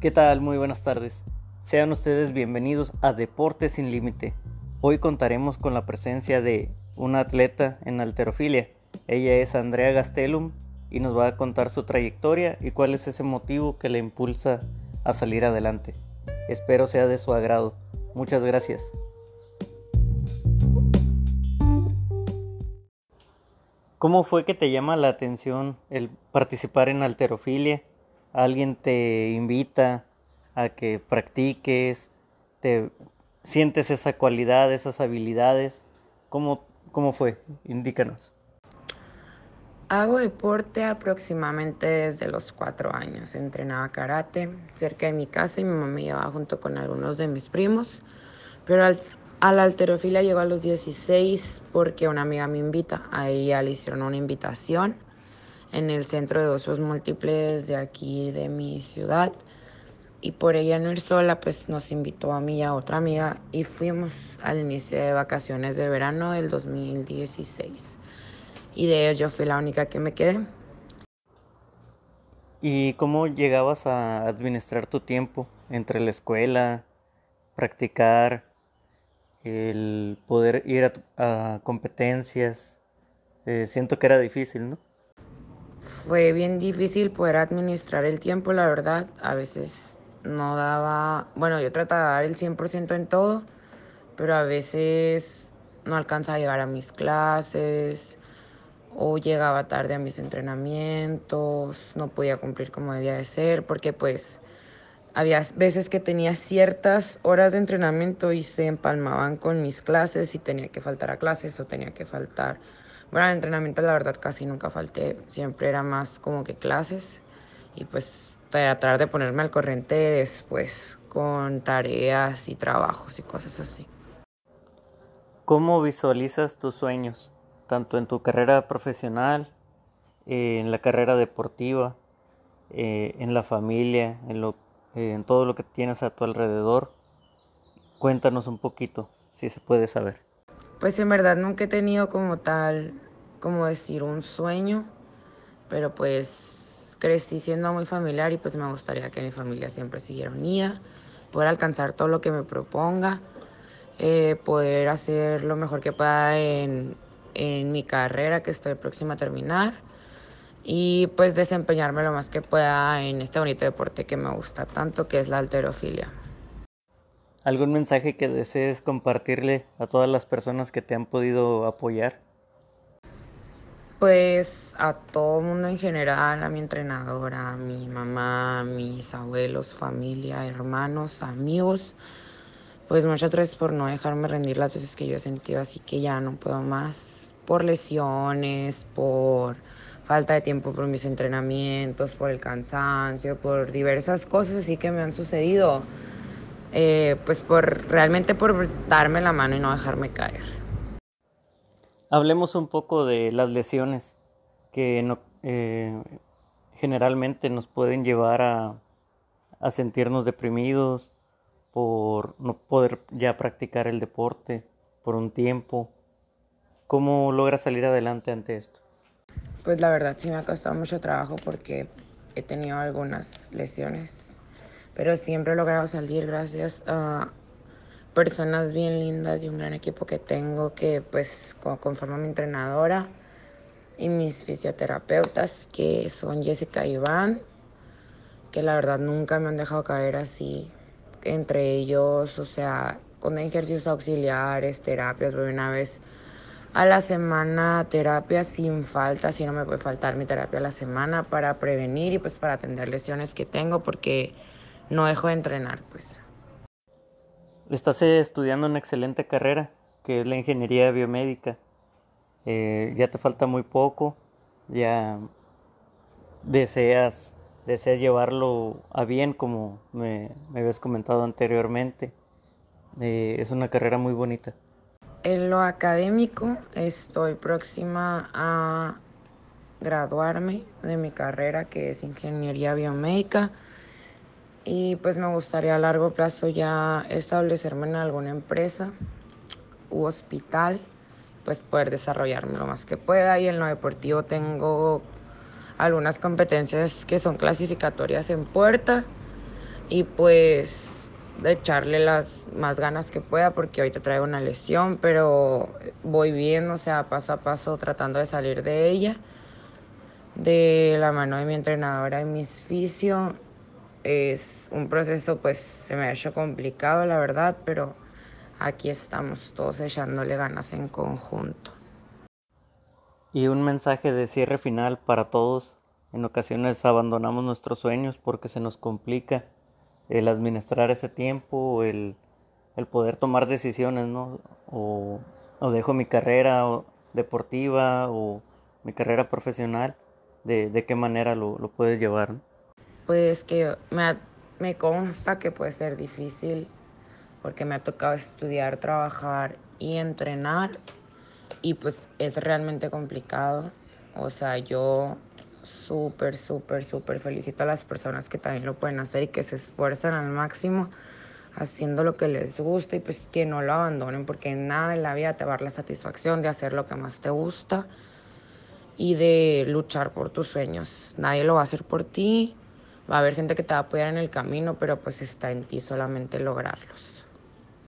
¿Qué tal? Muy buenas tardes. Sean ustedes bienvenidos a Deportes sin Límite. Hoy contaremos con la presencia de una atleta en alterofilia. Ella es Andrea Gastelum y nos va a contar su trayectoria y cuál es ese motivo que le impulsa a salir adelante. Espero sea de su agrado. Muchas gracias. ¿Cómo fue que te llama la atención el participar en alterofilia? ¿Alguien te invita a que practiques? ¿Te sientes esa cualidad, esas habilidades? ¿Cómo, cómo fue? Indícanos. Hago deporte aproximadamente desde los cuatro años. Entrenaba karate cerca de mi casa y mi mamá me llevaba junto con algunos de mis primos. Pero al a la alterofilia llegó a los 16 porque una amiga me invita. A ella le hicieron una invitación en el centro de usos múltiples de aquí de mi ciudad. Y por ella no ir sola, pues nos invitó a mí y a otra amiga y fuimos al inicio de vacaciones de verano del 2016. Y de ellos yo fui la única que me quedé. ¿Y cómo llegabas a administrar tu tiempo entre la escuela, practicar el poder ir a, competencias. Eh, siento que era difícil, ¿no? Fue bien difícil poder administrar el tiempo, la verdad. A veces no daba, bueno, yo trataba de dar el 100% en todo, pero a veces no alcanzaba a llegar a mis clases o llegaba tarde a mis entrenamientos, no podía cumplir como debía de ser, porque pues había veces que tenía ciertas horas de entrenamiento y se empalmaban con mis clases y tenía que faltar a clases o tenía que faltar. Bueno, al entrenamiento la verdad casi nunca falté, siempre era más como que clases y pues tratar de ponerme al corriente después con tareas y trabajos y cosas así. ¿Cómo visualizas tus sueños, tanto en tu carrera profesional, en la carrera deportiva, eh, en la familia, en lo eh, en todo lo que tienes a tu alrededor. Cuéntanos un poquito, si se puede saber. Pues en verdad nunca he tenido como tal, como decir, un sueño, pero pues crecí siendo muy familiar y pues me gustaría que mi familia siempre siguiera unida, poder alcanzar todo lo que me proponga, eh, poder hacer lo mejor que pueda en, en mi carrera que estoy próxima a terminar y pues desempeñarme lo más que pueda en este bonito deporte que me gusta tanto, que es la alterofilia. ¿Algún mensaje que desees compartirle a todas las personas que te han podido apoyar? Pues a todo el mundo en general, a mi entrenadora, a mi mamá, a mis abuelos, familia, hermanos, amigos. Pues muchas gracias por no dejarme rendir las veces que yo he sentido así que ya no puedo más. Por lesiones, por falta de tiempo por mis entrenamientos, por el cansancio, por diversas cosas así que me han sucedido. Eh, pues por realmente por darme la mano y no dejarme caer. Hablemos un poco de las lesiones que no, eh, generalmente nos pueden llevar a, a sentirnos deprimidos por no poder ya practicar el deporte por un tiempo. ¿Cómo logras salir adelante ante esto? Pues la verdad sí me ha costado mucho trabajo porque he tenido algunas lesiones, pero siempre he logrado salir gracias a personas bien lindas y un gran equipo que tengo que pues conforma mi entrenadora y mis fisioterapeutas que son Jessica y Iván, que la verdad nunca me han dejado caer así entre ellos, o sea, con ejercicios auxiliares, terapias, voy una vez a la semana terapia sin falta, si no me puede faltar mi terapia a la semana para prevenir y pues para atender lesiones que tengo porque no dejo de entrenar pues. Estás estudiando una excelente carrera que es la ingeniería biomédica. Eh, ya te falta muy poco, ya deseas, deseas llevarlo a bien como me, habías comentado anteriormente. Eh, es una carrera muy bonita. En lo académico estoy próxima a graduarme de mi carrera que es ingeniería biomédica y pues me gustaría a largo plazo ya establecerme en alguna empresa u hospital pues poder desarrollarme lo más que pueda y en lo deportivo tengo algunas competencias que son clasificatorias en puerta y pues de echarle las más ganas que pueda porque ahorita traigo una lesión, pero voy bien, o sea, paso a paso tratando de salir de ella. De la mano de mi entrenadora y mi fisio. Es un proceso, pues se me ha hecho complicado, la verdad, pero aquí estamos todos echándole ganas en conjunto. Y un mensaje de cierre final para todos. En ocasiones abandonamos nuestros sueños porque se nos complica el administrar ese tiempo, el, el poder tomar decisiones, ¿no? O, o dejo mi carrera deportiva o mi carrera profesional, de, de qué manera lo, lo puedes llevar. Pues que me, me consta que puede ser difícil porque me ha tocado estudiar, trabajar y entrenar y pues es realmente complicado. O sea, yo súper, súper, súper felicito a las personas que también lo pueden hacer y que se esfuerzan al máximo haciendo lo que les gusta y pues que no lo abandonen porque nada en la vida te va a dar la satisfacción de hacer lo que más te gusta y de luchar por tus sueños. Nadie lo va a hacer por ti, va a haber gente que te va a apoyar en el camino, pero pues está en ti solamente lograrlos.